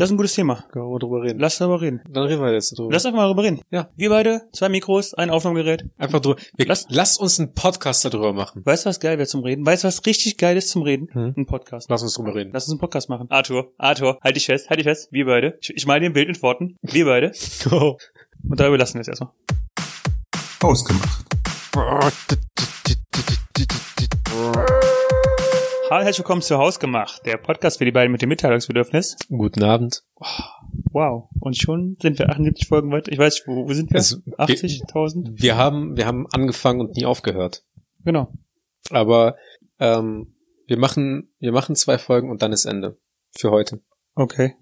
Das ist ein gutes Thema. Können wir drüber reden. Lass darüber reden. Dann reden wir jetzt drüber. Lass einfach mal darüber reden. Ja. Wir beide, zwei Mikros, ein Aufnahmegerät. Einfach drüber. Wir, Lass- lass, uns einen Podcast darüber machen. Weißt du, was geil wäre zum Reden? Weißt du, was richtig geil ist zum Reden? Hm. Ein Podcast. Lass uns drüber reden. Lass uns einen Podcast machen. Arthur, Arthur, halt dich fest, halt dich fest. Wir beide. Ich, ich mal dir ein Bild mit Worten. Wir beide. Oh. Und darüber lassen wir es erstmal. Ausgemacht. Hallo, herzlich willkommen zu Hausgemacht, der Podcast für die beiden mit dem Mitteilungsbedürfnis. Guten Abend. Wow. Und schon sind wir 78 Folgen weit. Ich weiß nicht, wo, wo sind wir? Es- 80.000? Wir haben, wir haben angefangen und nie aufgehört. Genau. Aber ähm, wir machen, wir machen zwei Folgen und dann ist Ende. Für heute. Okay.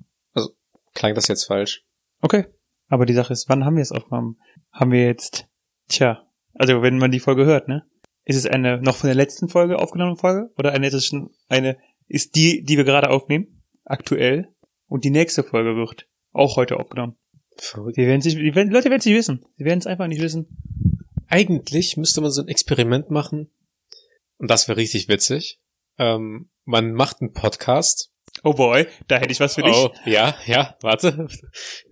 Klang das jetzt falsch? Okay. Aber die Sache ist, wann haben wir es aufgenommen? Haben wir jetzt, tja, also wenn man die Folge hört, ne? Ist es eine noch von der letzten Folge aufgenommene Folge? Oder eine, ist schon eine, ist die, die wir gerade aufnehmen, aktuell? Und die nächste Folge wird auch heute aufgenommen. Verrückt. Die werden sich, die werden, Leute werden es nicht wissen. Sie werden es einfach nicht wissen. Eigentlich müsste man so ein Experiment machen. Und das wäre richtig witzig. Ähm, man macht einen Podcast. Oh boy, da hätte ich was für dich. Oh, ja, ja, warte.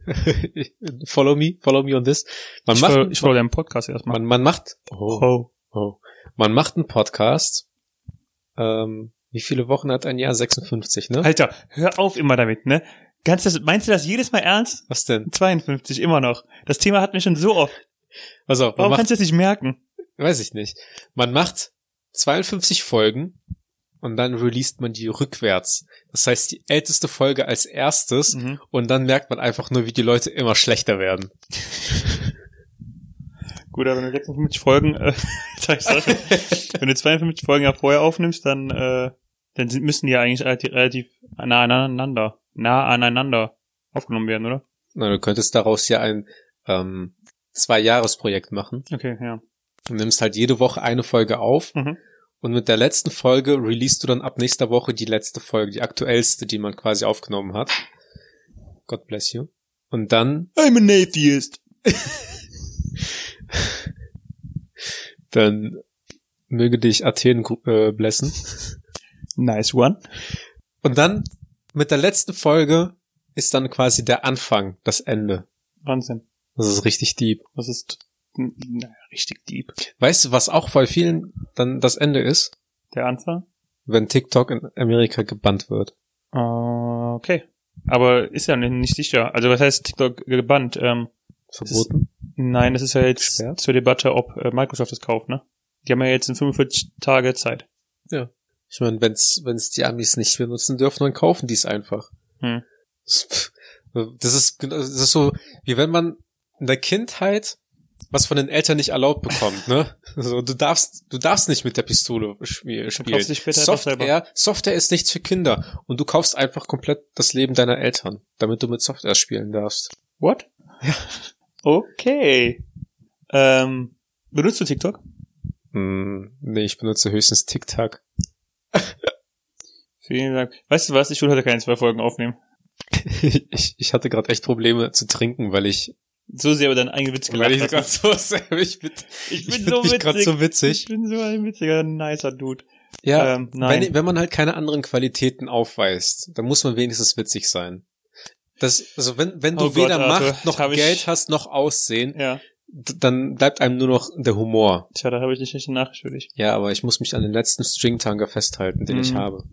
follow me, follow me on this. Man ich macht, folge, ich folge deinem Podcast erstmal. man, man macht, oh, Oh. oh, man macht einen Podcast. Ähm, wie viele Wochen hat ein Jahr? 56, ne? Alter, hör auf immer damit, ne? Ganz das, meinst du das jedes Mal ernst? Was denn? 52, immer noch. Das Thema hatten wir schon so oft. Pass auf, man Warum macht, kannst du das nicht merken? weiß ich nicht. Man macht 52 Folgen und dann released man die rückwärts. Das heißt, die älteste Folge als erstes Mhm. und dann merkt man einfach nur, wie die Leute immer schlechter werden. Gut, aber wenn du 56 Folgen, äh, wenn du 52 Folgen ja vorher aufnimmst, dann, äh, dann sind, müssen die ja eigentlich relativ, relativ nah aneinander, nah aneinander aufgenommen werden, oder? Na, du könntest daraus ja ein ähm, Zwei-Jahres-Projekt machen. Okay, ja. Du nimmst halt jede Woche eine Folge auf Mhm. und mit der letzten Folge releast du dann ab nächster Woche die letzte Folge, die aktuellste, die man quasi aufgenommen hat. God bless you. Und dann, I'm an atheist. dann möge dich Athen äh, blessen. Nice one. Und dann mit der letzten Folge ist dann quasi der Anfang, das Ende. Wahnsinn. Das ist richtig deep. Das ist, naja, richtig deep. Weißt du, was auch bei vielen dann das Ende ist? Der Anfang? Wenn TikTok in Amerika gebannt wird. Äh, okay. Aber ist ja nicht- nicht sicher. Also was heißt TikTok gebannt? Ähm, Verboten? Nein, das ist ja jetzt Gesperrt? zur Debatte, ob äh, Microsoft es kauft, ne? Die haben ja jetzt in 45 Tage Zeit. Ich meine, wenn's, wenn's die Amis nicht benutzen dürfen, dann kaufen die es einfach. Hm. Das das ist, das ist so, wie wenn man in der Kindheit was von den Eltern nicht erlaubt bekommt, ne? So, du darfst, du darfst nicht mit der Pistole spiel- spielen. Software, Software ist nichts für Kinder und du kaufst einfach komplett das Leben deiner Eltern, damit du mit Software spielen darfst. What? Okay. Ähm, benutzt du TikTok? Hm, nee, ich benutze höchstens TikTok. Vielen Dank. Weißt du was? Ich will heute keine zwei Folgen aufnehmen. ich, ich hatte gerade echt Probleme zu trinken, weil ich, So sehr über deinen eigenen Witz weil ich gelacht gerade hast. so, ich bin, Ich ich bin find so mich gerade witzig. so witzig. Ich bin so ein witziger, nicer Dude. Ja, Ähm, nein. Wenn, wenn man halt keine anderen Qualitäten aufweist, dann muss man wenigstens witzig sein. Das, also wenn, wenn du Oh Gott, weder Arthur, Macht noch hab ich- Geld hast, noch Aussehen, Ja. dann bleibt einem nur noch der Humor. Tja, da habe ich nicht eine Nachricht für dich. Ja, aber ich muss mich an den letzten Stringtanger festhalten, den ich Mhm. habe.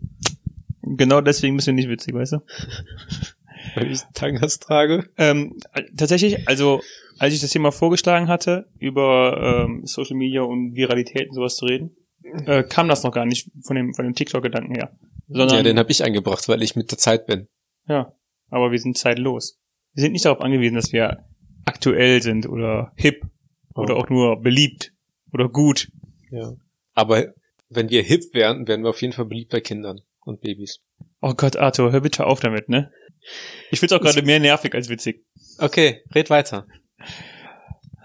Genau deswegen bist du nicht witzig, weißt du? Weil ich Tangas trage. Ähm, äh, tatsächlich, also als ich das Thema vorgeschlagen hatte, über ähm, Social Media und Viralität und sowas zu reden, äh, kam das noch gar nicht von dem, von dem TikTok-Gedanken her. Sondern, Ja, den habe ich eingebracht, weil ich mit der Zeit bin. ja, aber wir sind zeitlos. Wir sind nicht darauf angewiesen, dass wir aktuell sind oder hip oder Oh. auch nur beliebt oder gut. Ja. Aber wenn wir hip wären, wären wir auf jeden Fall beliebt bei Kindern und Babys. Oh Gott, Arthur, hör bitte auf damit, ne? Ich find's auch gerade mehr nervig als witzig. Okay, red weiter.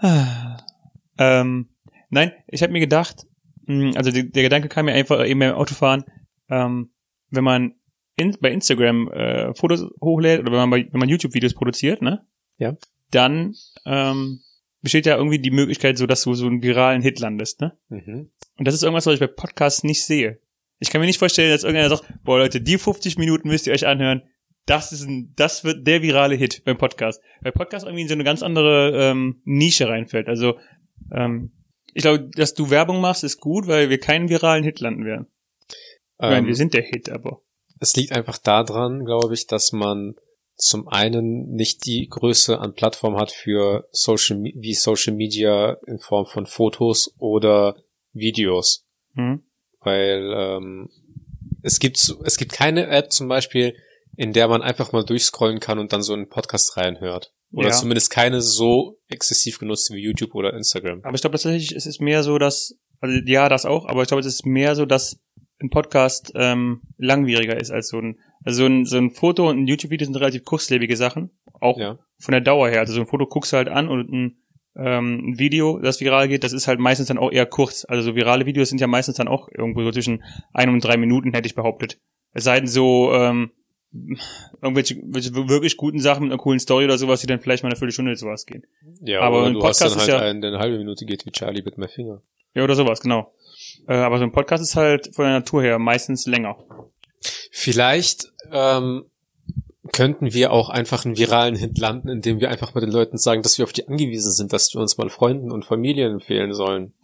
ähm, nein, ich habe mir gedacht, mh, also der Gedanke kam mir einfach eben beim Autofahren, ähm, wenn man in, bei Instagram äh, Fotos hochlädt oder wenn man bei, wenn man YouTube-Videos produziert, ne? Ja. Dann ähm, besteht ja irgendwie die Möglichkeit, so dass du so einen viralen Hit landest, ne? Mhm. Und das ist irgendwas, was ich bei Podcasts nicht sehe. Ich kann mir nicht vorstellen, dass irgendeiner sagt, boah Leute, die 50 Minuten müsst ihr euch anhören, das ist ein, das wird der virale Hit beim Podcast. Weil Podcast irgendwie in so eine ganz andere ähm, Nische reinfällt. Also ähm, ich glaube, dass du Werbung machst, ist gut, weil wir keinen viralen Hit landen werden. Ich meine, Ähm, wir sind der Hit, aber es liegt einfach daran, glaube ich, dass man zum einen nicht die Größe an Plattform hat für Social wie Social Media in Form von Fotos oder Videos, hm? weil ähm, es gibt es gibt keine App zum Beispiel, in der man einfach mal durchscrollen kann und dann so einen Podcast reinhört oder Ja. zumindest keine so exzessiv genutzte wie YouTube oder Instagram. Aber ich glaube tatsächlich, es ist mehr so, dass, also ja, das auch, aber ich glaube, es ist mehr so, dass ein Podcast ähm, langwieriger ist als so ein, also so ein, so ein Foto und ein YouTube-Video sind relativ kurzlebige Sachen, auch Ja. von der Dauer her. Also so ein Foto guckst du halt an und ein, ähm, ein Video, das viral geht, das ist halt meistens dann auch eher kurz. Also so virale Videos sind ja meistens dann auch irgendwo so zwischen ein und drei Minuten, hätte ich behauptet. Es sei denn so, ähm, irgendwelche, welche wirklich guten Sachen mit einer coolen Story oder sowas, die dann vielleicht mal eine Viertelstunde oder sowas gehen. Ja, Aber ein du hast Podcast dann ist halt ja- einen, der eine halbe Minute geht wie Charlie mit My Finger. Ja, oder sowas, genau. Äh, aber so ein Podcast ist halt von der Natur her meistens länger. Vielleicht ähm, könnten wir auch einfach einen viralen Hit landen, indem wir einfach mal den Leuten sagen, dass wir auf die angewiesen sind, dass wir uns mal Freunden und Familien empfehlen sollen.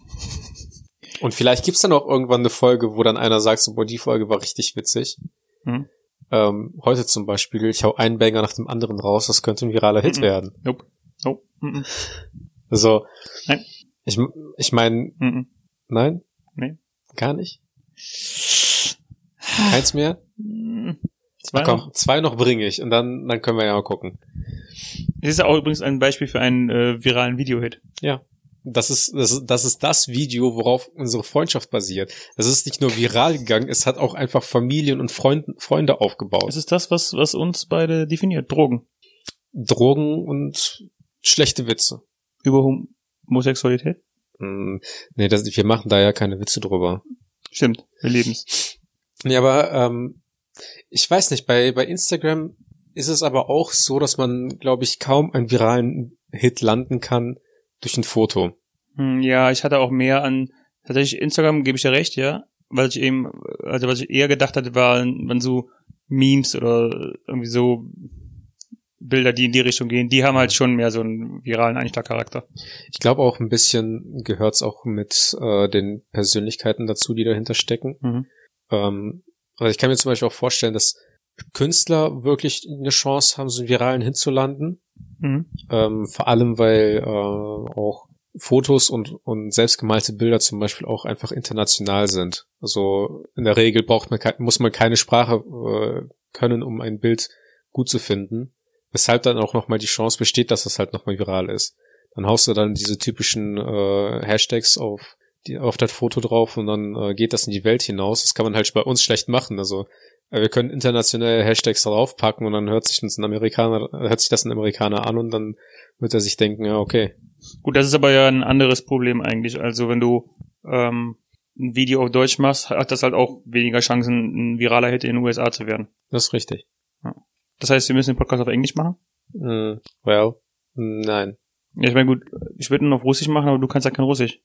Und vielleicht gibt's dann auch irgendwann eine Folge, wo dann einer sagt, so, boah, die Folge war richtig witzig. Mhm. Ähm, heute zum Beispiel, ich hau einen Banger nach dem anderen raus, das könnte ein viraler Hit Mhm. werden. Nope. Nope. Mm Also, Nein. ich, ich meine. Mm nein? Nee. Gar nicht? Keins mehr? -mm. Ach, Zwei komm, noch. zwei noch bringe ich und dann, dann können wir ja mal gucken. Das ist auch übrigens ein Beispiel für einen äh, viralen Videohit. Ja. Das ist, das ist, das ist das Video, worauf unsere Freundschaft basiert. Das ist nicht nur viral gegangen, es hat auch einfach Familien und Freund, Freunde aufgebaut. Es ist das, was, was uns beide definiert. Drogen. Drogen und schlechte Witze. Über Hom Homosexualität? Hm, nee, das, wir machen da ja keine Witze drüber. Stimmt. Wir leben's. Nee, aber ähm, ich weiß nicht, bei, bei Instagram ist es aber auch so, dass man, glaube ich, kaum einen viralen Hit landen kann durch ein Foto. Hm, ja, ich hatte auch mehr an, tatsächlich Instagram gebe ich ja recht, ja. Weil ich eben, also was ich eher gedacht hatte, waren, waren so Memes oder irgendwie so Bilder, die in die Richtung gehen. Die haben halt schon mehr so einen viralen Einschlagcharakter. Ich glaube auch ein bisschen gehört's auch mit äh, den Persönlichkeiten dazu, die dahinter stecken. Mhm. Ähm, also ich kann mir zum Beispiel auch vorstellen, dass Künstler wirklich eine Chance haben, so einen viralen Hit zu landen. Mhm. Ähm, vor allem, weil äh, auch Fotos und, und selbstgemalte Bilder zum Beispiel auch einfach international sind. Also in der Regel braucht man muss man keine Sprache äh, können, um ein Bild gut zu finden. Weshalb dann auch nochmal die Chance besteht, dass das halt nochmal viral ist. Dann haust du dann diese typischen äh, Hashtags auf die, auf das Foto drauf und dann äh, geht das in die Welt hinaus. Das kann man halt bei uns schlecht machen. Also äh, wir können internationale Hashtags draufpacken und dann hört sich das ein Amerikaner, hört sich das ein Amerikaner an und dann wird er sich denken, ja, okay. Gut, das ist aber ja ein anderes Problem eigentlich. Also wenn du ähm, ein Video auf Deutsch machst, hat das halt auch weniger Chancen, ein viraler Hit in den USA zu werden. Das ist richtig. Das heißt, wir müssen den Podcast auf Englisch machen? Mm, well, nein. Ja, ich meine, gut, ich würde ihn auf Russisch machen, aber du kannst ja kein Russisch.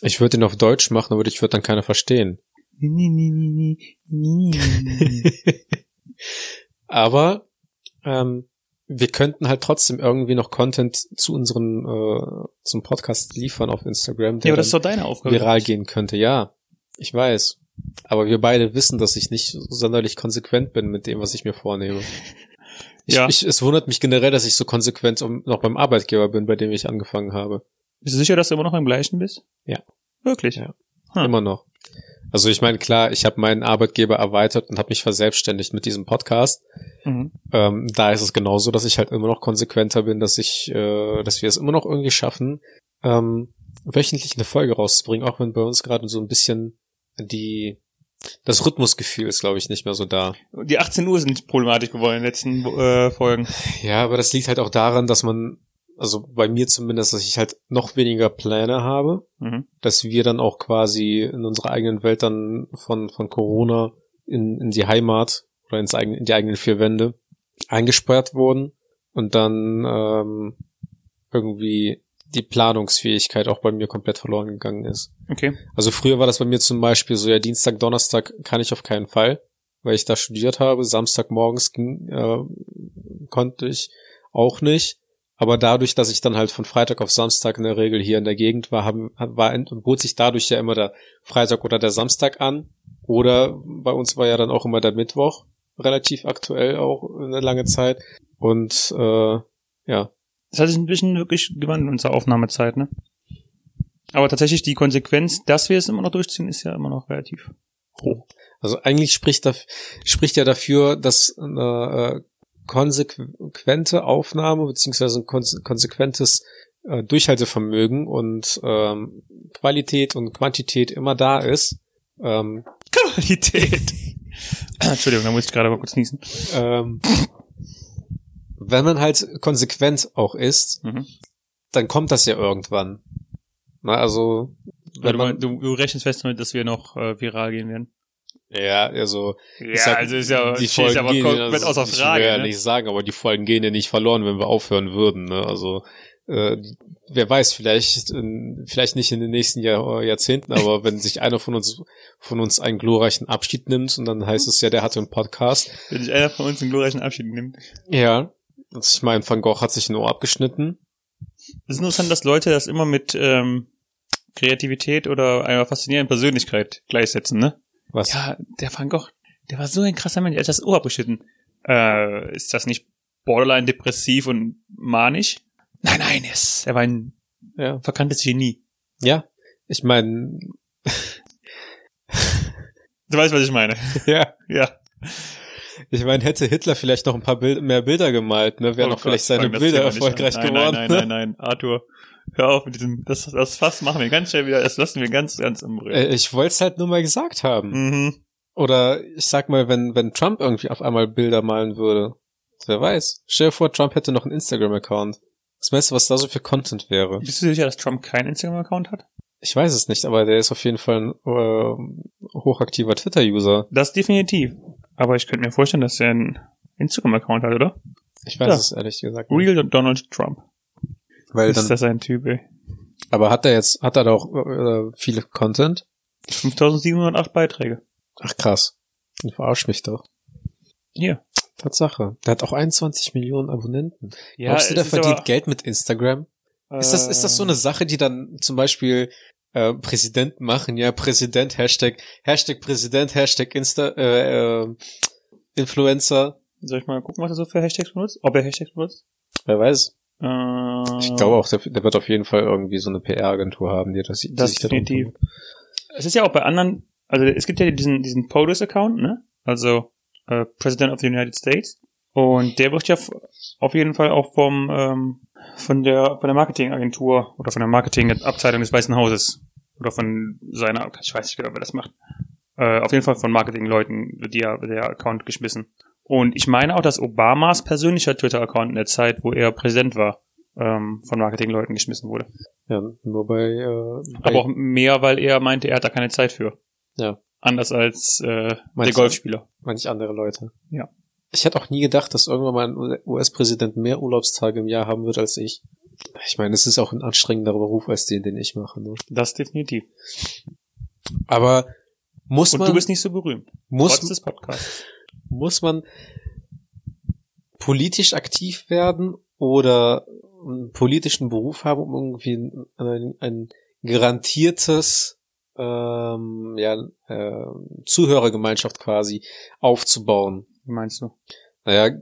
Ich würde ihn auf Deutsch machen, aber ich würde dann keiner verstehen. Aber ähm, wir könnten halt trotzdem irgendwie noch Content zu unseren äh, zum Podcast liefern auf Instagram, Ja, der aber das ist doch deine Aufgabe. viral gehen könnte. Ja, ich weiß. Aber wir beide wissen, dass ich nicht sonderlich konsequent bin mit dem, was ich mir vornehme. Ich, Ja. ich, es wundert mich generell, dass ich so konsequent noch beim Arbeitgeber bin, bei dem ich angefangen habe. Bist du sicher, dass du immer noch beim gleichen bist? Ja. Wirklich? Ja. Hm. Immer noch. Also ich meine, klar, ich habe meinen Arbeitgeber erweitert und habe mich verselbstständigt mit diesem Podcast. Mhm. Ähm, da ist es genauso, dass ich halt immer noch konsequenter bin, dass ich, äh, dass wir es immer noch irgendwie schaffen, ähm, wöchentlich eine Folge rauszubringen, auch wenn bei uns gerade so ein bisschen die das Rhythmusgefühl ist, glaube ich, nicht mehr so da. Die 18 Uhr sind problematisch geworden in den letzten äh, Folgen. Ja, aber das liegt halt auch daran, dass man, also bei mir zumindest, dass ich halt noch weniger Pläne habe, Mhm. dass wir dann auch quasi in unserer eigenen Welt dann von, von Corona in, in die Heimat oder ins eigene, in die eigenen vier Wände eingesperrt wurden und dann ähm, irgendwie die Planungsfähigkeit auch bei mir komplett verloren gegangen ist. Okay. Also früher war das bei mir zum Beispiel so, ja, Dienstag, Donnerstag kann ich auf keinen Fall. weil ich da studiert habe. Samstagmorgens ging, äh, konnte ich auch nicht. Aber dadurch, dass ich dann halt von Freitag auf Samstag in der Regel hier in der Gegend war, haben, war, bot sich dadurch ja immer der Freitag oder der Samstag an. Oder bei uns war ja dann auch immer der Mittwoch, relativ aktuell auch eine lange Zeit. Und äh, ja. Das hat sich ein bisschen wirklich gewandelt, unsere Aufnahmezeit, ne? Aber tatsächlich die Konsequenz, dass wir es immer noch durchziehen, ist ja immer noch relativ hoch. Also eigentlich spricht, da, spricht ja dafür, dass eine äh, konsequente Aufnahme beziehungsweise ein konsequentes äh, Durchhaltevermögen und ähm, Qualität und Quantität immer da ist. Ähm, Qualität. Entschuldigung, da muss ich gerade mal kurz niesen. Ähm, wenn man halt konsequent auch ist, mhm. dann kommt das ja irgendwann. Na, also wenn man, du, du rechnest fest damit, dass wir noch äh, viral gehen werden. Ja, also ja, sag, also ist ja die Folgen aber gehen, komplett außer Frage. Ich will ja ne? nicht sagen, aber die Folgen gehen ja nicht verloren, wenn wir aufhören würden. Ne? Also äh, wer weiß, vielleicht in, vielleicht nicht in den nächsten Jahr, Jahrzehnten, aber wenn sich einer von uns von uns einen glorreichen Abschied nimmt und dann heißt es ja, der hatte einen Podcast. Wenn sich einer von uns einen glorreichen Abschied nimmt. Ja, also ich meine, Van Gogh hat sich ein Ohr abgeschnitten. Es ist interessant, dass Leute das immer mit ähm, Kreativität oder einer faszinierenden Persönlichkeit gleichsetzen, ne? Was? Ja, der Van Gogh, der war so ein krasser Mensch, er hat das Ohr abgeschnitten. Äh, ist das nicht borderline depressiv und manisch? Nein, nein, es, er war ein ja. verkanntes Genie. Ja, ich meine. du weißt, was ich meine. Ja. Ja. Ich meine, hätte Hitler vielleicht noch ein paar Bild mehr Bilder gemalt, ne, wären oh noch Gott, vielleicht seine Bilder erfolgreich nein, geworden. Nein, nein, nein, nein, Arthur. Hör auf mit diesem, das, das Fass machen wir ganz schnell wieder, das lassen wir ganz, ganz im Rücken. Äh, ich wollte es halt nur mal gesagt haben. Mhm. Oder ich sag mal, wenn, wenn Trump irgendwie auf einmal Bilder malen würde. Wer weiß. Stell dir vor, Trump hätte noch einen Instagram-Account. Was meinst du, was da so für Content wäre? Bist du sicher, dass Trump keinen Instagram-Account hat? Ich weiß es nicht, aber der ist auf jeden Fall ein äh, hochaktiver Twitter-User. Das definitiv. Aber ich könnte mir vorstellen, dass er einen Instagram-Account hat, oder? Ich weiß ja. es ehrlich gesagt. Nicht. Real Donald Trump. Weil ist dann, das ein Typ, ey. Aber hat er jetzt, hat er da auch äh, viele Content? 5708 Beiträge. Ach krass. Dann verarsch mich doch. Hier. Tatsache. Der hat auch 21 Millionen Abonnenten. Ja, Glaubst du, der verdient aber, Geld mit Instagram? Äh, ist das, ist das so eine Sache, die dann zum Beispiel äh, Präsidenten machen? Ja, Präsident, Hashtag, Hashtag Präsident, Hashtag Insta, äh, äh, Influencer. Soll ich mal gucken, was er so für Hashtags benutzt? Ob er Hashtags benutzt? Wer weiß. Äh, ich glaube auch, der, der, wird auf jeden Fall irgendwie so eine PR-Agentur haben, die das, die das sich definitiv. Es ist ja auch bei anderen, also es gibt ja diesen, diesen POTUS-Account, ne? Also äh, President of the United States. Und der wird ja auf jeden Fall auch vom ähm, von der von der Marketingagentur oder von der Marketingabteilung des Weißen Hauses oder von seiner, ich weiß nicht genau, wer das macht. Äh, auf jeden Fall von Marketingleuten wird ja der Account geschmissen. Und ich meine auch, dass Obamas persönlicher Twitter-Account in der Zeit, wo er Präsident war, ähm, von Marketingleuten geschmissen wurde. Ja, nur bei, äh, bei Aber auch mehr, weil er meinte, er hat da keine Zeit für. Ja. Anders als äh, der Golfspieler. Manch andere Leute. Ja. Ich hätte auch nie gedacht, dass irgendwann mal ein US-Präsident mehr Urlaubstage im Jahr haben wird als ich. Ich meine, es ist auch ein anstrengender Beruf als den, den ich mache. Ne? Das definitiv. Aber muss Und man... du bist nicht so berühmt. Muss, trotz des Podcasts. Muss man politisch aktiv werden oder einen politischen Beruf haben, um irgendwie ein, ein garantiertes ähm, ja, äh, Zuhörergemeinschaft quasi aufzubauen. Wie meinst du? Naja,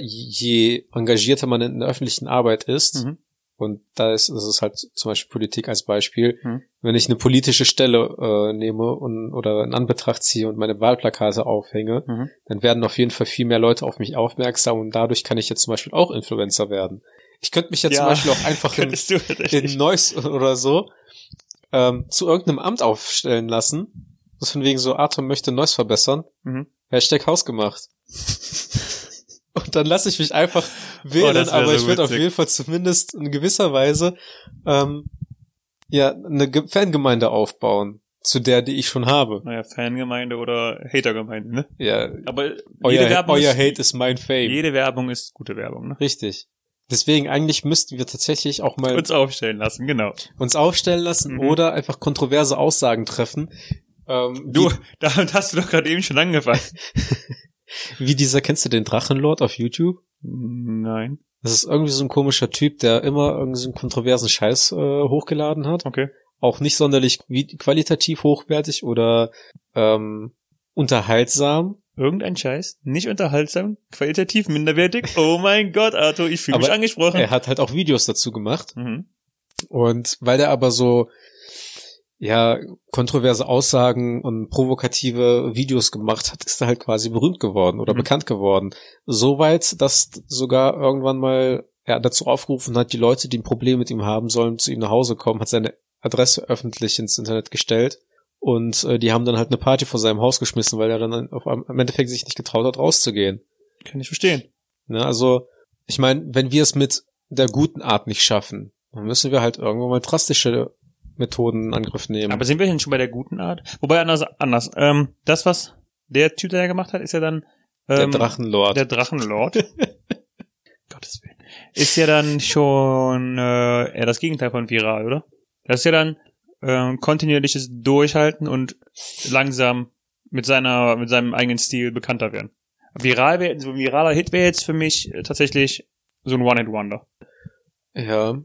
je engagierter man in der öffentlichen Arbeit ist, Mhm. und da ist, ist es halt zum Beispiel Politik als Beispiel, Mhm. wenn ich eine politische Stelle äh, nehme und oder in Anbetracht ziehe und meine Wahlplakate aufhänge, Mhm. dann werden auf jeden Fall viel mehr Leute auf mich aufmerksam und dadurch kann ich jetzt zum Beispiel auch Influencer werden. Ich könnte mich jetzt Ja, zum Beispiel auch einfach in, in Neuss oder so ähm, zu irgendeinem Amt aufstellen lassen. Das von wegen so, Arthur möchte Neuss verbessern. Mhm. Hashtag hausgemacht. Und dann lasse ich mich einfach wählen, Oh, das wär aber so ich würde auf jeden Fall zumindest in gewisser Weise ähm, ja eine Ge- Fangemeinde aufbauen, zu der, die ich schon habe. Naja, Fangemeinde oder Hatergemeinde, ne? Ja, Aber jede euer, Werbung euer ist, Hate ist mein Fame. jede Werbung ist gute Werbung, ne? Richtig. Deswegen eigentlich müssten wir tatsächlich auch mal Uns aufstellen lassen, genau. uns aufstellen lassen Mhm. oder einfach kontroverse Aussagen treffen, Ähm, Du, damit hast du doch gerade eben schon angefangen. wie, dieser, kennst du den Drachenlord auf YouTube? Nein. Das ist irgendwie so ein komischer Typ, der immer irgendwie so einen kontroversen Scheiß äh, hochgeladen hat. Okay. Auch nicht sonderlich qualitativ hochwertig oder ähm, unterhaltsam. Irgendein Scheiß. Nicht unterhaltsam, qualitativ minderwertig. Oh mein Gott, Arthur, ich fühle mich angesprochen. Er hat halt auch Videos dazu gemacht. Mhm. Und weil der aber so ja kontroverse Aussagen und provokative Videos gemacht hat, ist er halt quasi berühmt geworden oder Mhm. bekannt geworden. Soweit, dass sogar irgendwann mal er dazu aufgerufen hat, die Leute, die ein Problem mit ihm haben, sollen zu ihm nach Hause kommen, hat seine Adresse öffentlich ins Internet gestellt und äh, die haben dann halt eine Party vor seinem Haus geschmissen, weil er dann auf, im Endeffekt sich nicht getraut hat, rauszugehen. Kann ich verstehen. Ne, also, ich meine, wenn wir es mit der guten Art nicht schaffen, dann müssen wir halt irgendwann mal drastische Methoden in Angriff nehmen. Aber sind wir denn schon bei der guten Art? Wobei anders, anders. Ähm, das, was der Typ da gemacht hat, ist ja dann der ähm, Drachenlord. Der Drachenlord. Gottes Willen. Ist ja dann schon äh, eher das Gegenteil von viral, oder? Das ist ja dann ähm, kontinuierliches Durchhalten und langsam mit seiner, mit seinem eigenen Stil bekannter werden. Viral wär, so ein viraler Hit wäre jetzt für mich äh, tatsächlich so ein One-Hit-Wonder. ja.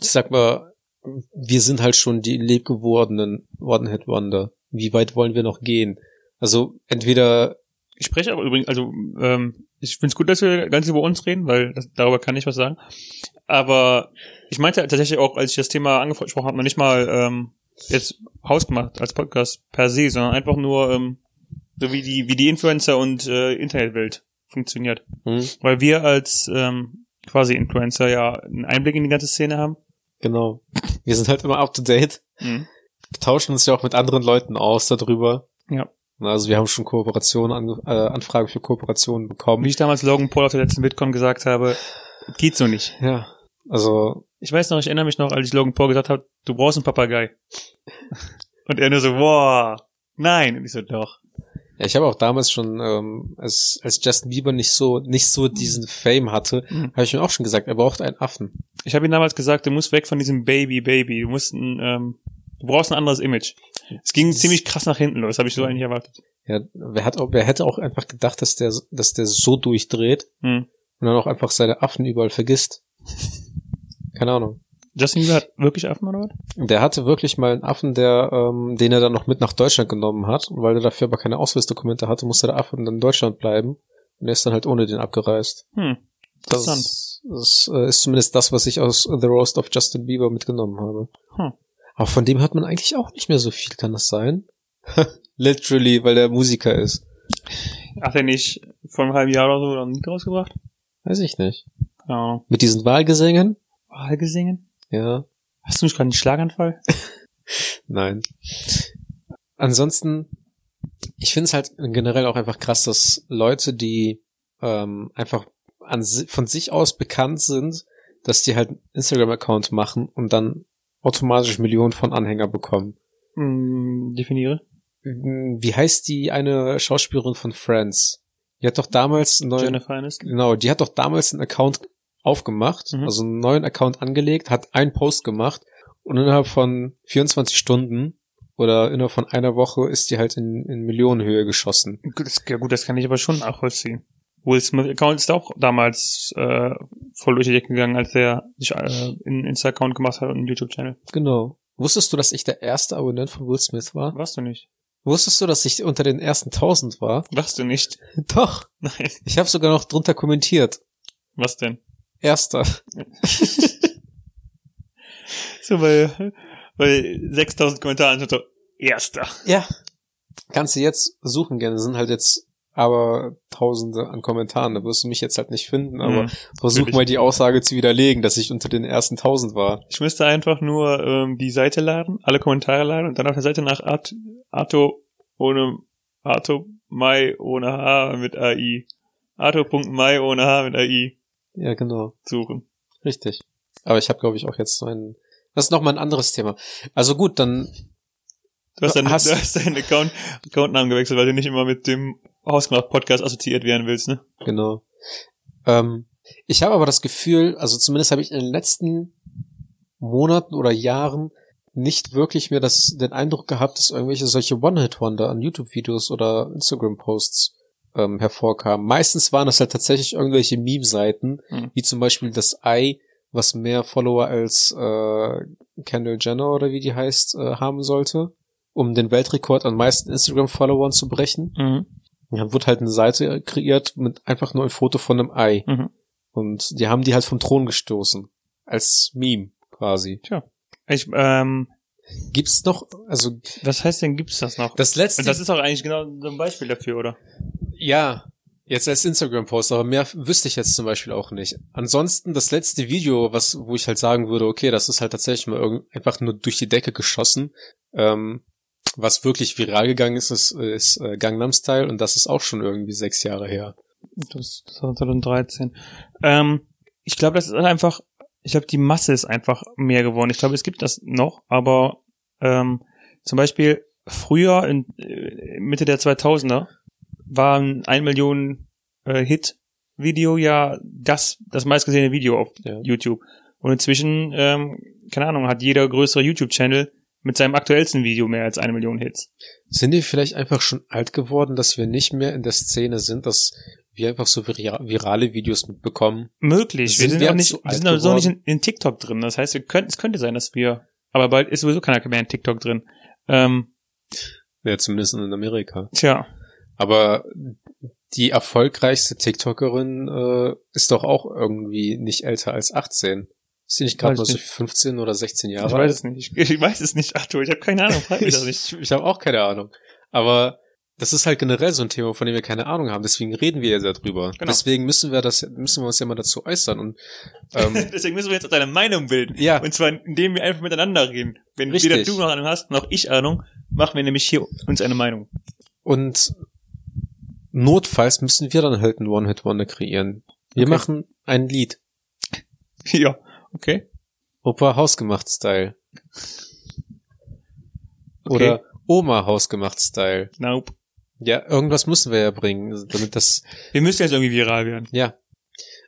Ich sag mal, wir sind halt schon die lebgewordenen One-Hit-Wonder. Wie weit wollen wir noch gehen? Also, entweder, Ich spreche aber übrigens, also ähm, ich finde es gut, dass wir ganz über uns reden, weil das, darüber kann ich was sagen. Aber ich meinte tatsächlich auch, als ich das Thema angesprochen habe, noch nicht mal ähm, jetzt hausgemacht als Podcast per se, sondern einfach nur ähm, so wie die wie die Influencer und äh, Internetwelt funktioniert, hm, weil wir als ähm, quasi Influencer ja einen Einblick in die ganze Szene haben. genau. Wir sind halt immer up to date. Mhm. Wir tauschen uns ja auch mit anderen Leuten aus darüber. Ja. Also wir haben schon Kooperationen, ange äh, Anfragen für Kooperationen bekommen. Wie ich damals Logan Paul auf der letzten Bitcoin gesagt habe, geht so nicht. Ja. Also, Ich weiß noch, ich erinnere mich noch, als ich Logan Paul gesagt habe, du brauchst einen Papagei. Und er nur so, boah, nein. Und ich so, doch. Ja, ich habe auch damals schon, ähm, als, als Justin Bieber nicht so, nicht so diesen Fame hatte, Mhm. habe ich mir auch schon gesagt, er braucht einen Affen. Ich habe ihm damals gesagt, du musst weg von diesem Baby, Baby. Du musst ein, ähm, du brauchst ein anderes Image. Es ging Das- ziemlich krass nach hinten los, habe ich so eigentlich erwartet. Ja, wer hat auch, wer hätte auch einfach gedacht, dass der, dass der so durchdreht Hm. und dann auch einfach seine Affen überall vergisst. Keine Ahnung. Justin Bieber hat wirklich Affen oder was? Der hatte wirklich mal einen Affen, der, ähm, den er dann noch mit nach Deutschland genommen hat. Und weil er dafür aber keine Ausweisdokumente hatte, musste der Affe dann in Deutschland bleiben. Und er ist dann halt ohne den abgereist. Hm. Das, ist- das äh, ist zumindest das, was ich aus The Roast of Justin Bieber mitgenommen habe. Hm. Aber von dem hört man eigentlich auch nicht mehr so viel, kann das sein? Literally, weil der Musiker ist. Hat er nicht vor einem halben Jahr oder so ein Lied rausgebracht? Weiß ich nicht. Ahnung. Mit diesen Wahlgesängen? Wahl gesingen? Ja. Hast du nicht gerade einen Schlaganfall? Nein. Ansonsten, ich finde es halt generell auch einfach krass, dass Leute, die ähm, einfach an, von sich aus bekannt sind, dass die halt einen Instagram-Account machen und dann automatisch Millionen von Anhänger bekommen. Hm, definiere. Wie heißt die eine Schauspielerin von Friends? Die hat doch damals einen neuen, Jennifer Aniston. genau, die hat doch damals einen Account aufgemacht, Mhm. also einen neuen Account angelegt, hat einen Post gemacht und innerhalb von 24 Stunden oder innerhalb von einer Woche ist die halt in, in Millionenhöhe geschossen. Gut, das, ja gut, das kann ich aber schon nachvollziehen. Will Smith Account ist auch damals äh, voll durch die Decke gegangen, als er sich äh, einen Insta-Account gemacht hat und einen YouTube-Channel. Genau. Wusstest du, dass ich der erste Abonnent von Will Smith war? Warst du nicht? Wusstest du, dass ich unter den ersten 1000 war? Warst du nicht? Doch. Nein. Ich habe sogar noch drunter kommentiert. Was denn? Erster. So, weil, weil 6000 Kommentare und so, erster. Ja. Kannst du jetzt suchen gerne. Sind halt jetzt aber Tausende an Kommentaren. Da wirst du mich jetzt halt nicht finden, aber Mhm. versuch Natürlich. mal die Aussage zu widerlegen, dass ich unter den ersten Tausend war. Ich müsste einfach nur ähm, die Seite laden, alle Kommentare laden und dann auf der Seite nach Art, Arto ohne Arto Mai ohne H mit AI. Arto.mai ohne H mit AI Ja, genau. suchen. Richtig. Aber ich habe, glaube ich, auch jetzt so ein. Das ist nochmal ein anderes Thema. Also gut, dann Du hast, deinen, Hast- du hast deinen Account, Accountnamen gewechselt, weil du nicht immer mit dem Hausgemacht-Podcast assoziiert werden willst, ne? Genau. Ähm, ich habe aber das Gefühl, also zumindest habe ich in den letzten Monaten oder Jahren nicht wirklich mir das, den Eindruck gehabt, dass irgendwelche solche One-Hit-Wonder an YouTube-Videos oder Instagram-Posts ähm, hervorkamen. Meistens waren das halt tatsächlich irgendwelche Meme-Seiten, Mhm. wie zum Beispiel das Ei, was mehr Follower als äh, Kendall Jenner oder wie die heißt, äh, haben sollte, um den Weltrekord an meisten Instagram-Followern zu brechen. Mhm. Dann wurde halt eine Seite kreiert mit einfach nur ein Foto von einem Ei. Mhm. Und die haben die halt vom Thron gestoßen. Als Meme quasi. Tja. Ich, ähm, Gibt's noch, also was heißt denn, gibt's das noch? das letzte, Und das ist auch eigentlich genau so ein Beispiel dafür, oder? Ja, jetzt als Instagram-Post, aber mehr wüsste ich jetzt zum Beispiel auch nicht. Ansonsten das letzte Video, was, wo ich halt sagen würde, okay, das ist halt tatsächlich mal irgend, einfach nur durch die Decke geschossen, ähm, was wirklich viral gegangen ist, ist, ist äh, Gangnam Style und das ist auch schon irgendwie sechs Jahre her. Das, das war 2013. Ähm, ich glaube, das ist einfach, ich glaube, die Masse ist einfach mehr geworden. Ich glaube, es gibt das noch, aber ähm, zum Beispiel früher, in äh, Mitte der 2000er, war ein 1 Million äh, Hit-Video ja das, das meistgesehene Video auf Ja. YouTube. Und inzwischen, ähm, keine Ahnung, hat jeder größere YouTube-Channel mit seinem aktuellsten Video mehr als eine Million Hits. Sind wir vielleicht einfach schon alt geworden, dass wir nicht mehr in der Szene sind, dass wir einfach so vira virale Videos mitbekommen? Möglich. Sind wir sind wir auch nicht, wir sind auch so nicht in, in TikTok drin. Das heißt, wir könnten, es könnte sein, dass wir, aber bald ist sowieso keiner mehr in TikTok drin. Ähm, Ja, zumindest in Amerika. tja, Aber die erfolgreichste TikTokerin äh, ist doch auch irgendwie nicht älter als 18. Ist sie nicht gerade mal so nicht. 15 oder 16 Jahre ich weiß es nicht. Ich, ich weiß es nicht, Arthur. Ich habe keine Ahnung. Frag mich das nicht. Ich, ich habe auch keine Ahnung. Aber das ist halt generell so ein Thema, von dem wir keine Ahnung haben. Deswegen reden wir ja darüber. Genau. Deswegen müssen wir das, müssen wir uns ja mal dazu äußern. Und ähm, Deswegen müssen wir jetzt auch deine Meinung bilden. ja, Und zwar, indem wir einfach miteinander reden. Wenn Richtig. weder du noch Ahnung hast, noch ich Ahnung, machen wir nämlich hier uns eine Meinung. und notfalls müssen wir dann halt einen One-Hit-Wonder kreieren. Wir Okay. machen ein Lied. ja, okay. Opa Hausgemacht-Style. Okay. Oder Oma Hausgemacht-Style. Nope. Ja, irgendwas müssen wir ja bringen, damit das, Wir müssen jetzt irgendwie viral werden. ja.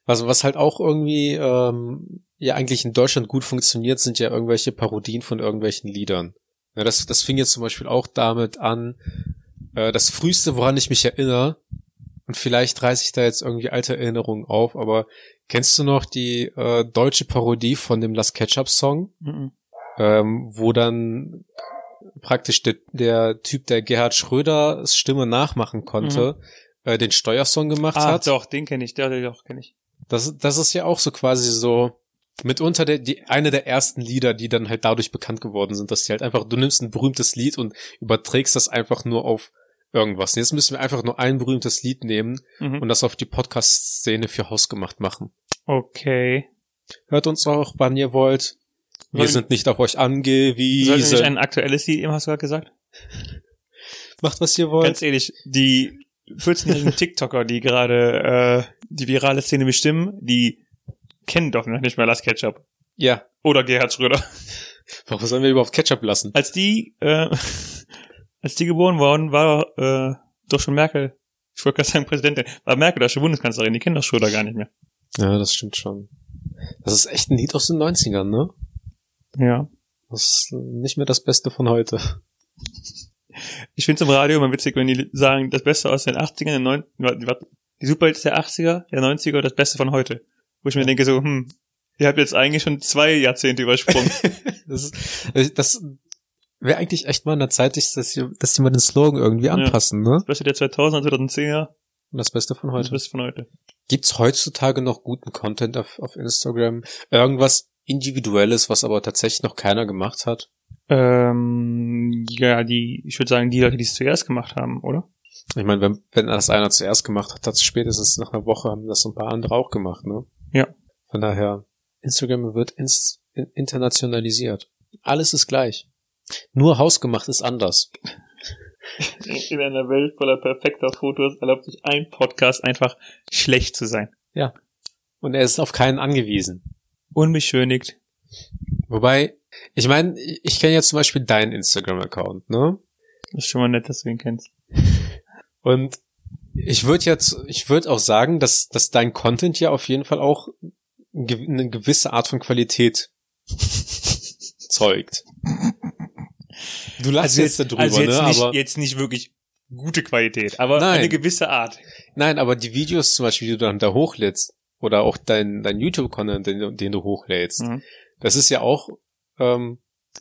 Also was halt auch irgendwie ähm, ja eigentlich in Deutschland gut funktioniert, sind ja irgendwelche Parodien von irgendwelchen Liedern. Ja, das, das fing jetzt zum Beispiel auch damit an, äh, das früheste, woran ich mich erinnere, und vielleicht reiße ich da jetzt irgendwie alte Erinnerungen auf, aber kennst du noch die äh, deutsche Parodie von dem Last Ketchup Song? Mhm. ähm, wo dann praktisch der, der Typ, der Gerhard Schröders Stimme nachmachen konnte, äh, den Steuersong gemacht Ah, hat. doch, den kenne ich. Der, der doch, kenne ich. Das, das ist ja auch so quasi so mitunter der, die, eine der ersten Lieder, die dann halt dadurch bekannt geworden sind, dass die halt einfach, du nimmst ein berühmtes Lied und überträgst das einfach nur auf irgendwas. Jetzt müssen wir einfach nur ein berühmtes Lied nehmen Mhm. und das auf die Podcast-Szene für hausgemacht machen. Okay. Hört uns auch, wann ihr wollt. Wir Sollen- sind nicht auf euch angewiesen. nicht ein aktuelles Lied, eben hast du gerade gesagt? Macht, was ihr wollt. Ganz ehrlich, die 14-jährigen TikToker, die gerade äh, die virale Szene bestimmen, die kennen doch noch nicht mehr Last Ketchup. Ja. Oder Gerhard Schröder. Warum sollen wir überhaupt Ketchup lassen? Als die, äh, als die geboren worden, war äh, doch schon Merkel, ich wollte gerade sagen Präsidentin, war Merkel da schon Bundeskanzlerin, die kennen doch Schröder gar nicht mehr. Ja, das stimmt schon. Das ist echt ein Lied aus den 90ern, ne? Ja. Das ist nicht mehr das Beste von heute. Ich finde es im Radio immer witzig, wenn die sagen, das Beste aus den 80ern, den 9, warte, die Superhits der 80er, der 90er, das Beste von heute. Wo ich mir denke so, hm, ihr habt jetzt eigentlich schon zwei Jahrzehnte übersprungen. Das, ist, das wäre eigentlich echt mal an der Zeit, dass die, dass die mal den Slogan irgendwie anpassen, ne? Das Beste der 2000er, 2010er, Und das Beste von das heute. Beste von heute. Gibt's heutzutage noch guten Content auf, auf Instagram? Irgendwas Individuelles, was aber tatsächlich noch keiner gemacht hat? Ähm, ja, die, ich würde sagen, die Leute, die es zuerst gemacht haben, oder? Ich meine, wenn, wenn das einer zuerst gemacht hat, hat spätestens nach einer Woche haben das ein paar andere auch gemacht, ne? Ja. Von daher, Instagram wird ins, in, internationalisiert. Alles ist gleich. Nur hausgemacht ist anders. In einer Welt voller perfekter Fotos erlaubt sich ein Podcast einfach schlecht zu sein. Und er ist auf keinen angewiesen. Unbeschönigt. Wobei, ich meine, ich kenne jetzt zum Beispiel deinen Instagram-Account, ne? Das ist schon mal nett, dass du ihn kennst. Und ich würde jetzt, ich würde auch sagen, dass, dass dein Content ja auf jeden Fall auch eine gewisse Art von Qualität zeugt. Du lachst jetzt darüber, also jetzt ne? nicht, Aber jetzt nicht wirklich gute Qualität, aber Nein. eine gewisse Art. nein, aber die Videos zum Beispiel, die du dann da hochlädst oder auch dein dein YouTube-Content, den, du- den du hochlädst, Mhm. das ist ja auch ähm,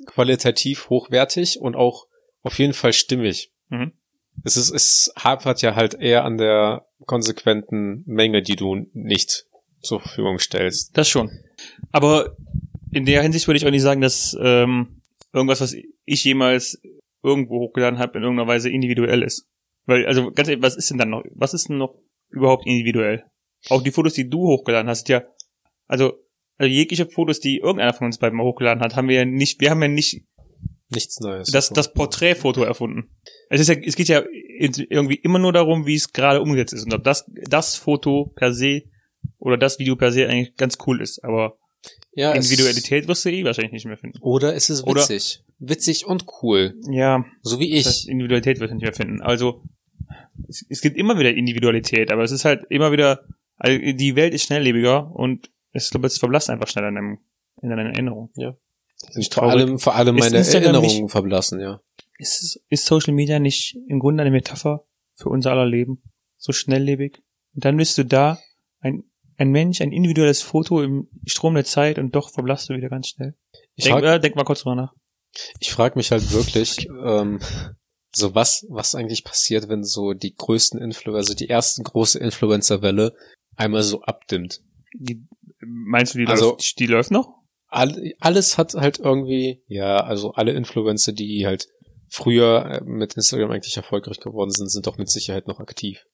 qualitativ hochwertig und auch auf jeden Fall stimmig. Mhm. Es ist es hapert ja halt eher an der konsequenten Menge, die du nicht zur Verfügung stellst. Das schon. Aber in der Hinsicht würde ich auch nicht sagen, dass ähm, irgendwas, was ich jemals irgendwo hochgeladen habe, in irgendeiner Weise individuell ist. Weil, also ganz ehrlich, was ist denn dann noch, was ist denn noch überhaupt individuell? Auch die Fotos, die du hochgeladen hast, ja, also, also jegliche Fotos, die irgendeiner von uns beiden mal hochgeladen hat, haben wir ja nicht, wir haben ja nicht Nichts Neues. das, das Porträtfoto erfunden. Es ist ja, es geht ja irgendwie immer nur darum, wie es gerade umgesetzt ist und ob das, das Foto per se oder das Video per se eigentlich ganz cool ist. Aber ja, es- Individualität wirst du eh wahrscheinlich nicht mehr finden. Oder es ist Oder- witzig. witzig und cool. Ja, So wie das ich. Individualität wirst du nicht mehr finden. Also es, es gibt immer wieder Individualität, aber es ist halt immer wieder, also die Welt ist schnelllebiger und ich glaube, es verblasst einfach schneller in, deinem, in deiner Erinnerung. Ja. Ist Vor allem, vor allem Ist meine Erinnerungen verblassen, ja. ist, es- ist Social Media nicht im Grunde eine Metapher für unser aller Leben? So schnelllebig? Und dann bist du da, ein, ein Mensch, ein individuelles Foto im Strom der Zeit und doch verblasst du wieder ganz schnell. Ich Denk, frag, äh, denk mal kurz drüber nach. ich frag mich halt wirklich, ähm, so was, was eigentlich passiert, wenn so die größten Influencer, also die erste große Influencer-Welle einmal so abdimmt. Die, meinst du, die, Also- läuft, die läuft noch? All, alles hat halt irgendwie, ja, also alle Influencer, die halt früher äh, mit Instagram eigentlich erfolgreich geworden sind, sind doch mit Sicherheit noch aktiv.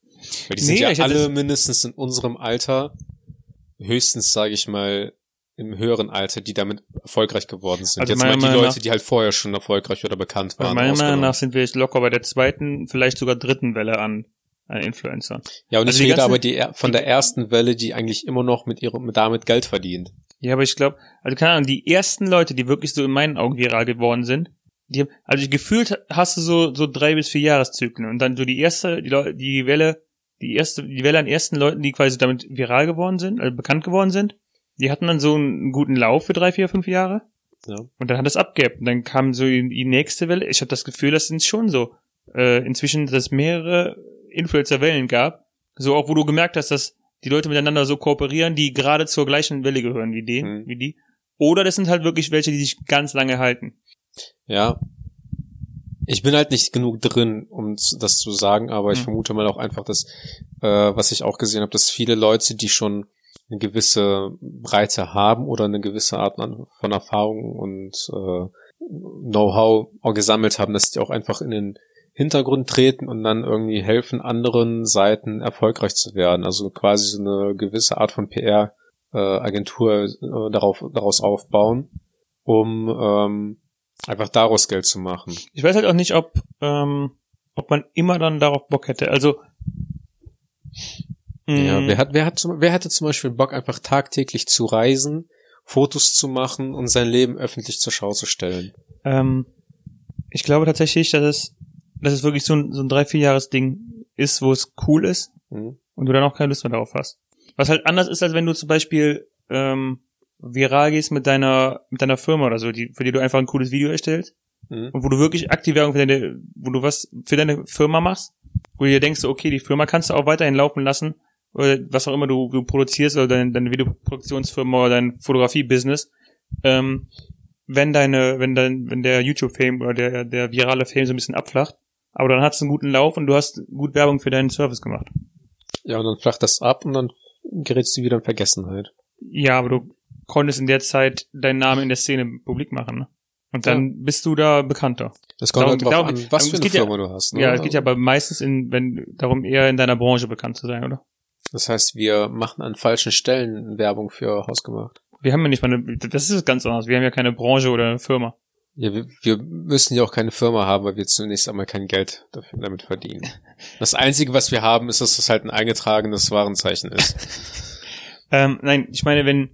Weil die sind Nee, ja ich hatte alle es- mindestens in unserem Alter, höchstens, sage ich mal, im höheren Alter, die damit erfolgreich geworden sind. Also Jetzt mal die Meinung Leute, nach- die halt vorher schon erfolgreich oder bekannt Weil waren. meiner Meinung nach sind wir jetzt locker bei der zweiten, vielleicht sogar dritten Welle an, an Influencern. ja, und also ich rede ganze- aber die, von der ersten Welle, die eigentlich immer noch mit ihrem, damit Geld verdient. Ja, aber ich glaube, also keine Ahnung, die ersten Leute, die wirklich so in meinen Augen viral geworden sind, die haben, also gefühlt hast du so, so drei bis vier Jahreszyklen und dann so die erste, die, Leu- die Welle, die erste, die Welle an ersten Leuten, die quasi damit viral geworden sind, also bekannt geworden sind, die hatten dann so einen guten Lauf für drei, vier, fünf Jahre Ja. und dann hat es abgeebbt und dann kam so die, nächste Welle. Ich habe das Gefühl, das sind schon so äh, inzwischen, dass es mehrere Influencer-Wellen gab, so auch wo du gemerkt hast, dass die Leute miteinander so kooperieren, die gerade zur gleichen Welle gehören wie die, Mhm. wie die. Oder das sind halt wirklich welche, die sich ganz lange halten. Ja. Ich bin halt nicht genug drin, um das zu sagen, aber ich Hm. vermute mal auch einfach, dass, äh, was ich auch gesehen habe, dass viele Leute, die schon eine gewisse Breite haben oder eine gewisse Art von Erfahrung und äh, Know-how gesammelt haben, dass die auch einfach in den Hintergrund treten und dann irgendwie helfen, anderen Seiten erfolgreich zu werden. Also quasi so eine gewisse Art von PR-Agentur äh, darauf, daraus aufbauen, um ähm, einfach daraus Geld zu machen. Ich weiß halt auch nicht, ob, ähm, ob man immer dann darauf Bock hätte. Also Ja, mh, wer hat, wer hat, zum- wer hätte zum Beispiel Bock, einfach tagtäglich zu reisen, Fotos zu machen und sein Leben öffentlich zur Schau zu stellen? ähm, ich glaube tatsächlich, dass es, dass es wirklich so ein, so ein drei, vier Jahres Ding ist, wo es cool ist Hm? und du dann auch keine Lust mehr darauf hast. Was halt anders ist, als wenn du zum Beispiel ähm, viral gehst mit deiner mit deiner Firma oder so, die, für die du einfach ein cooles Video erstellst Hm? und wo du wirklich aktiv Werbung für deine, wo du was für deine Firma machst, wo du dir denkst, okay, die Firma kannst du auch weiterhin laufen lassen oder was auch immer du, du produzierst oder deine, deine Videoproduktionsfirma oder dein Fotografie-Business, ähm, wenn deine, wenn dein, wenn der YouTube-Fame oder der, der virale Fame so ein bisschen abflacht, aber dann hast du einen guten Lauf und du hast gut Werbung für deinen Service gemacht. Ja, und dann flacht das ab und dann gerätst du wieder in Vergessenheit. Ja, aber du konntest in der Zeit deinen Namen in der Szene publik machen, ne? Und dann bist du da bekannter. Das kommt Darum- halt drauf darum- an, was für eine geht ja- Firma du hast. Ne? Ja, es geht ja aber meistens in, wenn, darum eher in deiner Branche bekannt zu sein, oder? Das heißt, wir machen an falschen Stellen Werbung für Hausgemacht. Wir haben ja nicht mal eine, das ist ganz anders. Wir haben ja keine Branche oder eine Firma. Ja, wir, wir müssen ja auch keine Firma haben, weil wir zunächst einmal kein Geld dafür, damit verdienen. Das Einzige, was wir haben, ist, dass es halt ein eingetragenes Warenzeichen ist. Ähm, nein, ich meine, wenn,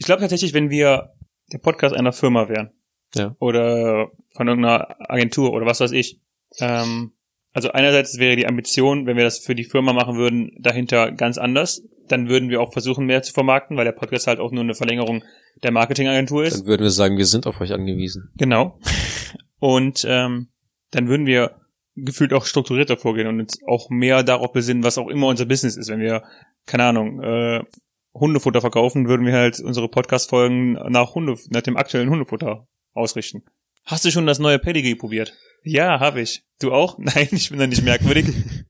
ich glaube tatsächlich, wenn wir der Podcast einer Firma wären. Ja. Oder von irgendeiner Agentur oder was weiß ich. Ähm, also einerseits wäre die Ambition, wenn wir das für die Firma machen würden, dahinter ganz anders. Dann würden wir auch versuchen, mehr zu vermarkten, weil der Podcast halt auch nur eine Verlängerung der Marketingagentur ist. Dann würden wir sagen, wir sind auf euch angewiesen. Genau. Und ähm, dann würden wir gefühlt auch strukturierter vorgehen und uns auch mehr darauf besinnen, was auch immer unser Business ist. Wenn wir, keine Ahnung, äh, Hundefutter verkaufen, würden wir halt unsere Podcast-Folgen nach Hunde, nach dem aktuellen Hundefutter ausrichten. Hast du schon das neue Pedigree probiert? Ja, habe ich. Du auch? Nein, ich bin da nicht merkwürdig.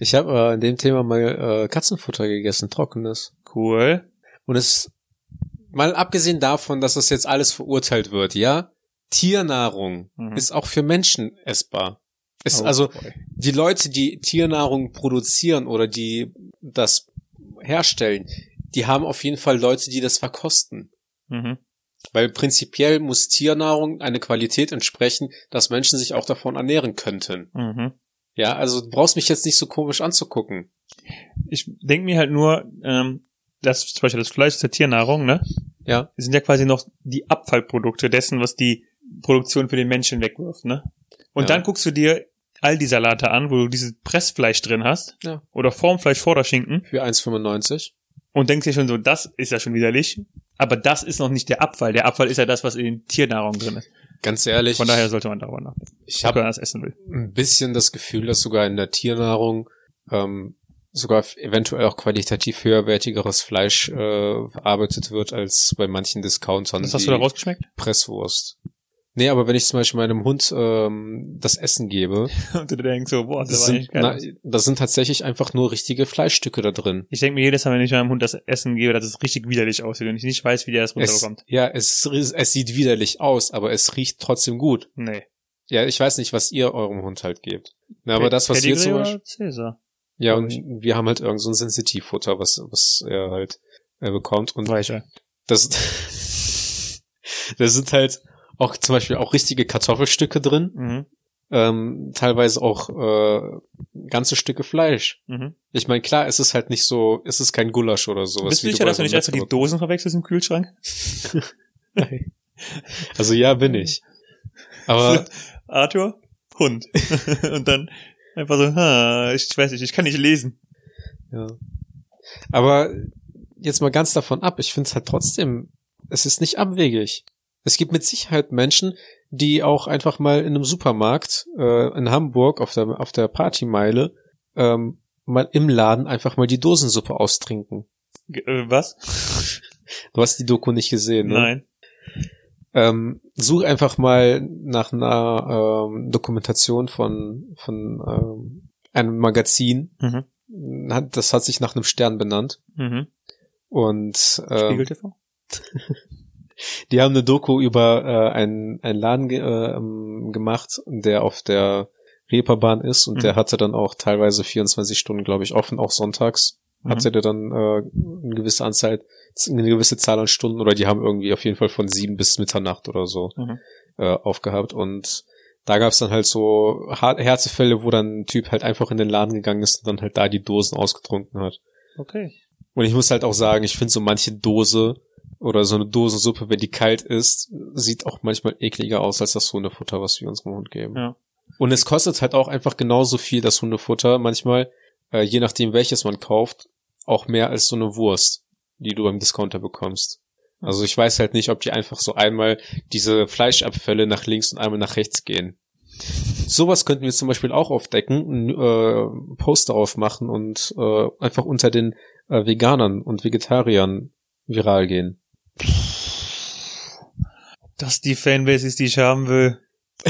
Ich habe äh, in dem Thema mal äh, Katzenfutter gegessen, trockenes. cool. Und es, mal abgesehen davon, dass das jetzt alles verurteilt wird, ja, Tiernahrung Mhm. ist auch für Menschen essbar. Es, Oh also boy. die Leute, die Tiernahrung produzieren oder die das herstellen, die haben auf jeden Fall Leute, die das verkosten. Mhm. Weil prinzipiell muss Tiernahrung eine Qualität entsprechen, dass Menschen sich auch davon ernähren könnten. Mhm. Ja, also du brauchst mich jetzt nicht so komisch anzugucken. Ich denke mir halt nur, ähm, dass zum Beispiel das Fleisch ist ja Tiernahrung, ne? Ja. Das sind ja quasi noch die Abfallprodukte dessen, was die Produktion für den Menschen wegwirft, ne? Und Ja. dann guckst du dir all die Salate an, wo du dieses Pressfleisch drin hast. Ja. Oder Formfleisch vor der Schinken. Für 1,95. Und denkst dir schon so, das ist ja schon widerlich. Aber das ist noch nicht der Abfall. Der Abfall ist ja das, was in den Tiernahrung drin ist. Ganz ehrlich, Von daher sollte man darüber nachdenken, ich habe man das essen will. ein bisschen das Gefühl, dass sogar in der Tiernahrung ähm, sogar eventuell auch qualitativ höherwertigeres Fleisch äh, verarbeitet wird als bei manchen Discountern. Was hast du da rausgeschmeckt? Presswurst. Nee, aber wenn ich zum Beispiel meinem Hund ähm, das Essen gebe, Und du denkst so, boah, das, das war sind, na, da sind tatsächlich einfach nur richtige Fleischstücke da drin. Ich denke mir jedes Mal, wenn ich meinem Hund das Essen gebe, dass es richtig widerlich aussieht und ich nicht weiß, wie der das Es, runterbekommt. ja, es, es sieht widerlich aus, aber es riecht trotzdem gut. Nee. Ja, ich weiß nicht, was ihr eurem Hund halt gebt. Na, aber das, was wir Pedigree zum oder Beispiel, Cäsar? ja, und wir haben halt irgend so ein Sensitivfutter, was, was er halt äh, bekommt. Und Weicher. das, da sind halt auch zum Beispiel auch richtige Kartoffelstücke drin, Mhm. ähm, teilweise auch äh, ganze Stücke Fleisch. Mhm. Ich meine, klar, es ist halt nicht so, es ist kein Gulasch oder so. Bist du sicher, dass du nicht einfach die Dosen verwechselst im Kühlschrank? Also ja, bin ich. Aber Arthur, Hund. und dann einfach so, ha, ich weiß nicht, ich kann nicht lesen. Ja. Aber jetzt mal ganz davon ab, ich finde es halt trotzdem, es ist nicht abwegig. Es gibt mit Sicherheit Menschen, die auch einfach mal in einem Supermarkt äh, in Hamburg auf der, auf der Partymeile ähm, mal im Laden einfach mal die Dosensuppe austrinken. Äh, was? Du hast die Doku nicht gesehen, ne? Nein. Ähm, such einfach mal nach einer ähm, Dokumentation von, von ähm, einem Magazin. Mhm. Hat- Das hat sich nach einem Stern benannt. Mhm. Und ähm, Spiegel TV? Die haben eine Doku über äh, einen, einen Laden ge äh, ähm, gemacht, der auf der Reeperbahn ist und Mhm. der hatte dann auch teilweise 24 Stunden, glaube ich, offen, auch sonntags. Mhm. Hatte der dann äh, eine gewisse Anzahl, eine gewisse Zahl an Stunden oder die haben irgendwie auf jeden Fall von sieben bis Mitternacht oder so Mhm. äh, aufgehabt und da gab's dann halt so Har- Herzefälle, wo dann ein Typ halt einfach in den Laden gegangen ist und dann halt da die Dosen ausgetrunken hat. Okay. Und ich muss halt auch sagen, ich finde so manche Dose oder so eine Dosensuppe, wenn die kalt ist, sieht auch manchmal ekliger aus als das Hundefutter, was wir unserem Hund geben. Ja. Und es kostet halt auch einfach genauso viel, das Hundefutter, manchmal, äh, je nachdem welches man kauft, auch mehr als so eine Wurst, die du beim Discounter bekommst. Also ich weiß halt nicht, ob die einfach so einmal diese Fleischabfälle nach links und einmal nach rechts gehen. Sowas könnten wir zum Beispiel auch aufdecken, ein äh, Post darauf machen und äh, einfach unter den äh, Veganern und Vegetariern viral gehen. Das die Fanbase ist, die ich haben will.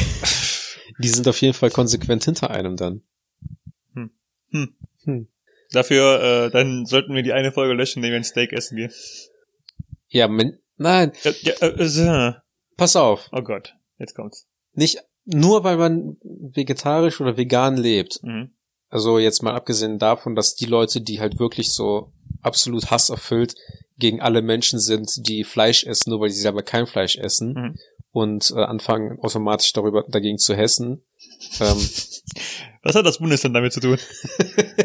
Die sind auf jeden Fall konsequent hinter einem dann. Dafür, äh, dann sollten wir die eine Folge löschen, indem wir ein Steak essen gehen. Ja, men nein, Ja, ja, äh, so. pass auf. Oh Gott, jetzt kommt's. Nicht nur, weil man vegetarisch oder vegan lebt. Mhm. Also jetzt mal abgesehen davon, dass die Leute, die halt wirklich so absolut hasserfüllt gegen alle Menschen sind, die Fleisch essen, nur weil sie selber kein Fleisch essen Mhm. und äh, anfangen automatisch darüber dagegen zu hessen. Ähm, Was hat das Bundesland damit zu tun?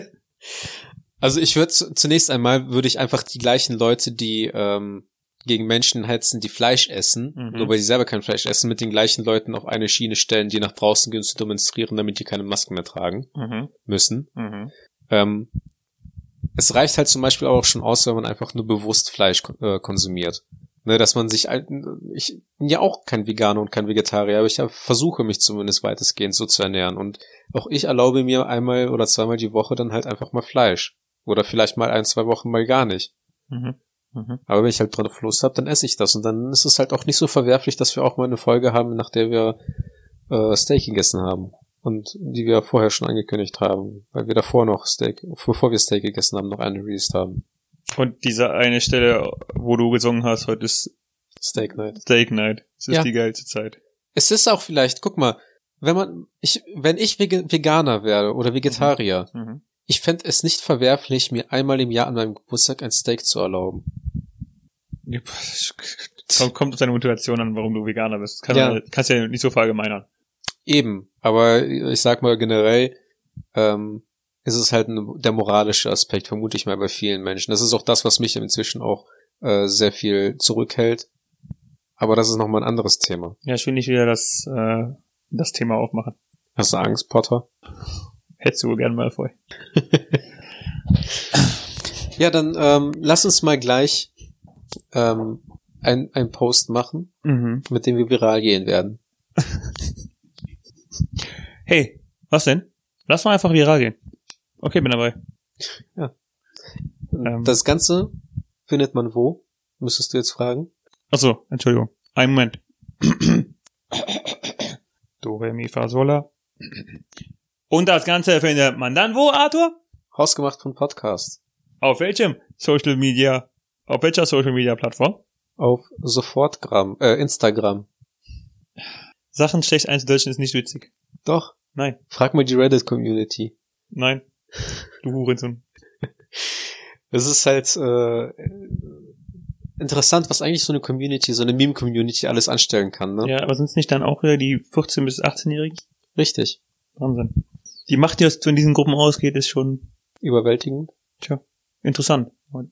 also ich würde zunächst einmal würde ich einfach die gleichen Leute, die ähm, gegen Menschen hetzen, die Fleisch essen, Mhm. nur weil sie selber kein Fleisch essen, mit den gleichen Leuten auf eine Schiene stellen, die nach draußen gehen zu demonstrieren, damit die keine Masken mehr tragen Mhm. müssen. Mhm. Ähm, es reicht halt zum Beispiel auch schon aus, wenn man einfach nur bewusst Fleisch äh, konsumiert. Ne, dass man sich, ich bin ja auch kein Veganer und kein Vegetarier, aber ich hab- versuche mich zumindest weitestgehend so zu ernähren. Und auch ich erlaube mir einmal oder zweimal die Woche dann halt einfach mal Fleisch. Oder vielleicht mal ein, zwei Wochen mal gar nicht. Mhm. Mhm. Aber wenn ich halt drauf Lust habe, dann esse ich das. Und dann ist es halt auch nicht so verwerflich, dass wir auch mal eine Folge haben, nach der wir äh, Steak gegessen haben. Und die wir vorher schon angekündigt haben. Weil wir davor noch Steak, bevor wir Steak gegessen haben, noch eine released haben. Und diese eine Stelle, wo du gesungen hast, heute ist Steak Night. Steak Night. Das ist Ja. die geilste Zeit. Es ist auch vielleicht, guck mal, wenn man, ich, wenn ich Veganer wäre oder Vegetarier, Mhm. ich fänd es nicht verwerflich, mir einmal im Jahr an meinem Geburtstag ein Steak zu erlauben. Ja, es Kommt, auf deine Motivation an, warum du Veganer bist. Das kann Ja. man, kannst ja nicht so verallgemeinern. Eben, aber ich sag mal generell, ähm, ist es halt ein, der moralische Aspekt, vermute ich mal bei vielen Menschen. Das ist auch das, was mich inzwischen auch äh, sehr viel zurückhält. Aber das ist nochmal ein anderes Thema. Ja, ich will nicht wieder das, äh, das Thema aufmachen. Hast du Angst, Potter? Hättest du gerne mal vor. Ja, dann ähm, lass uns mal gleich ähm, ein, ein Post machen, Mhm. mit dem wir viral gehen werden. Hey, was denn? Lass mal einfach viral gehen. Okay, bin dabei. Ähm. Das Ganze findet man wo? Müsstest du jetzt fragen? Ach so, Entschuldigung. Einen Moment. Do, Re, Mi, Fa, Sol, La. Und das Ganze findet man dann wo, Arthur? Hausgemacht von Podcast. Auf welchem Social Media, auf welcher Social Media Plattform? Auf Sofortgram, äh, Instagram. Sachen schlecht einzudeutschen ist nicht witzig. Doch. Nein, Frag mal die Reddit-Community. nein. Du Hurensohn. Es ist halt äh, interessant, was eigentlich so eine Community, so eine Meme-Community alles anstellen kann, ne? Ja, aber sind es nicht dann auch wieder die 14- bis 18-Jährigen? Richtig. Wahnsinn. Die Macht, die aus von diesen Gruppen ausgeht, ist schon Überwältigend. interessant. Und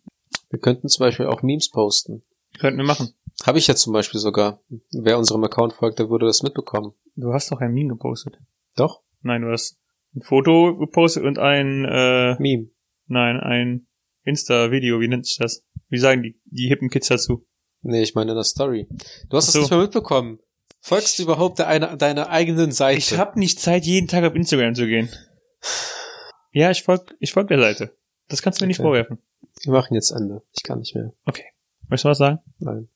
Wir könnten zum Beispiel auch Memes posten. könnten wir machen. Habe ich ja zum Beispiel sogar. Wer unserem Account folgt, der würde das mitbekommen. Du hast doch ein Meme gepostet. Doch? Nein, du hast ein Foto gepostet und ein, äh, Meme. nein, ein Insta-Video, wie nennt sich das? Wie sagen die, die hippen Kids dazu? Nee, ich meine in der Story. Du hast Ach so. nicht mehr mitbekommen. Folgst du überhaupt der eine, deiner eigenen Seite? Ich habe nicht Zeit, jeden Tag auf Instagram zu gehen. Ja, ich folg, ich folg der Seite. Das kannst du mir nicht Okay. vorwerfen. Wir machen jetzt Ende. Ich kann nicht mehr. Möchtest du was sagen? Nein.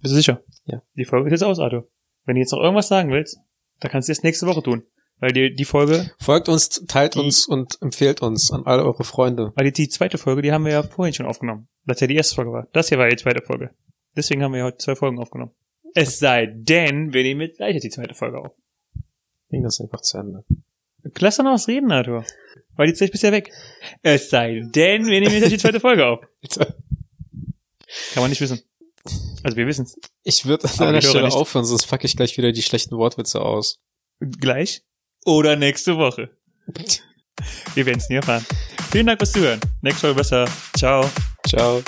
Bist du sicher? Ja. Die Folge ist jetzt aus, Arthur. Wenn du jetzt noch irgendwas sagen willst, dann kannst du das nächste Woche tun. Weil die, die Folge, Folgt uns, teilt Die- uns und empfehlt uns an all eure Freunde. weil die, die zweite Folge, die haben wir ja vorhin schon aufgenommen. Das ja die erste Folge war. Das hier war die zweite Folge. Deswegen haben wir ja heute zwei Folgen aufgenommen. Es sei denn, wir nehmen jetzt gleich die zweite Folge auf. Bring das einfach zu Ende. Lass doch noch was reden, Arthur. Weil die Zeit ist ja weg. Es sei denn, wir nehmen jetzt die zweite Folge auf. Kann man nicht wissen. Also wir wissen's. Ich würde an Aber einer die Hörer Stelle nicht. aufhören, sonst packe ich gleich wieder die schlechten Wortwitze aus. Gleich oder nächste Woche. Wir werden's nie erfahren. Vielen Dank fürs Zuhören. Nächste Folge besser. Ciao. Ciao.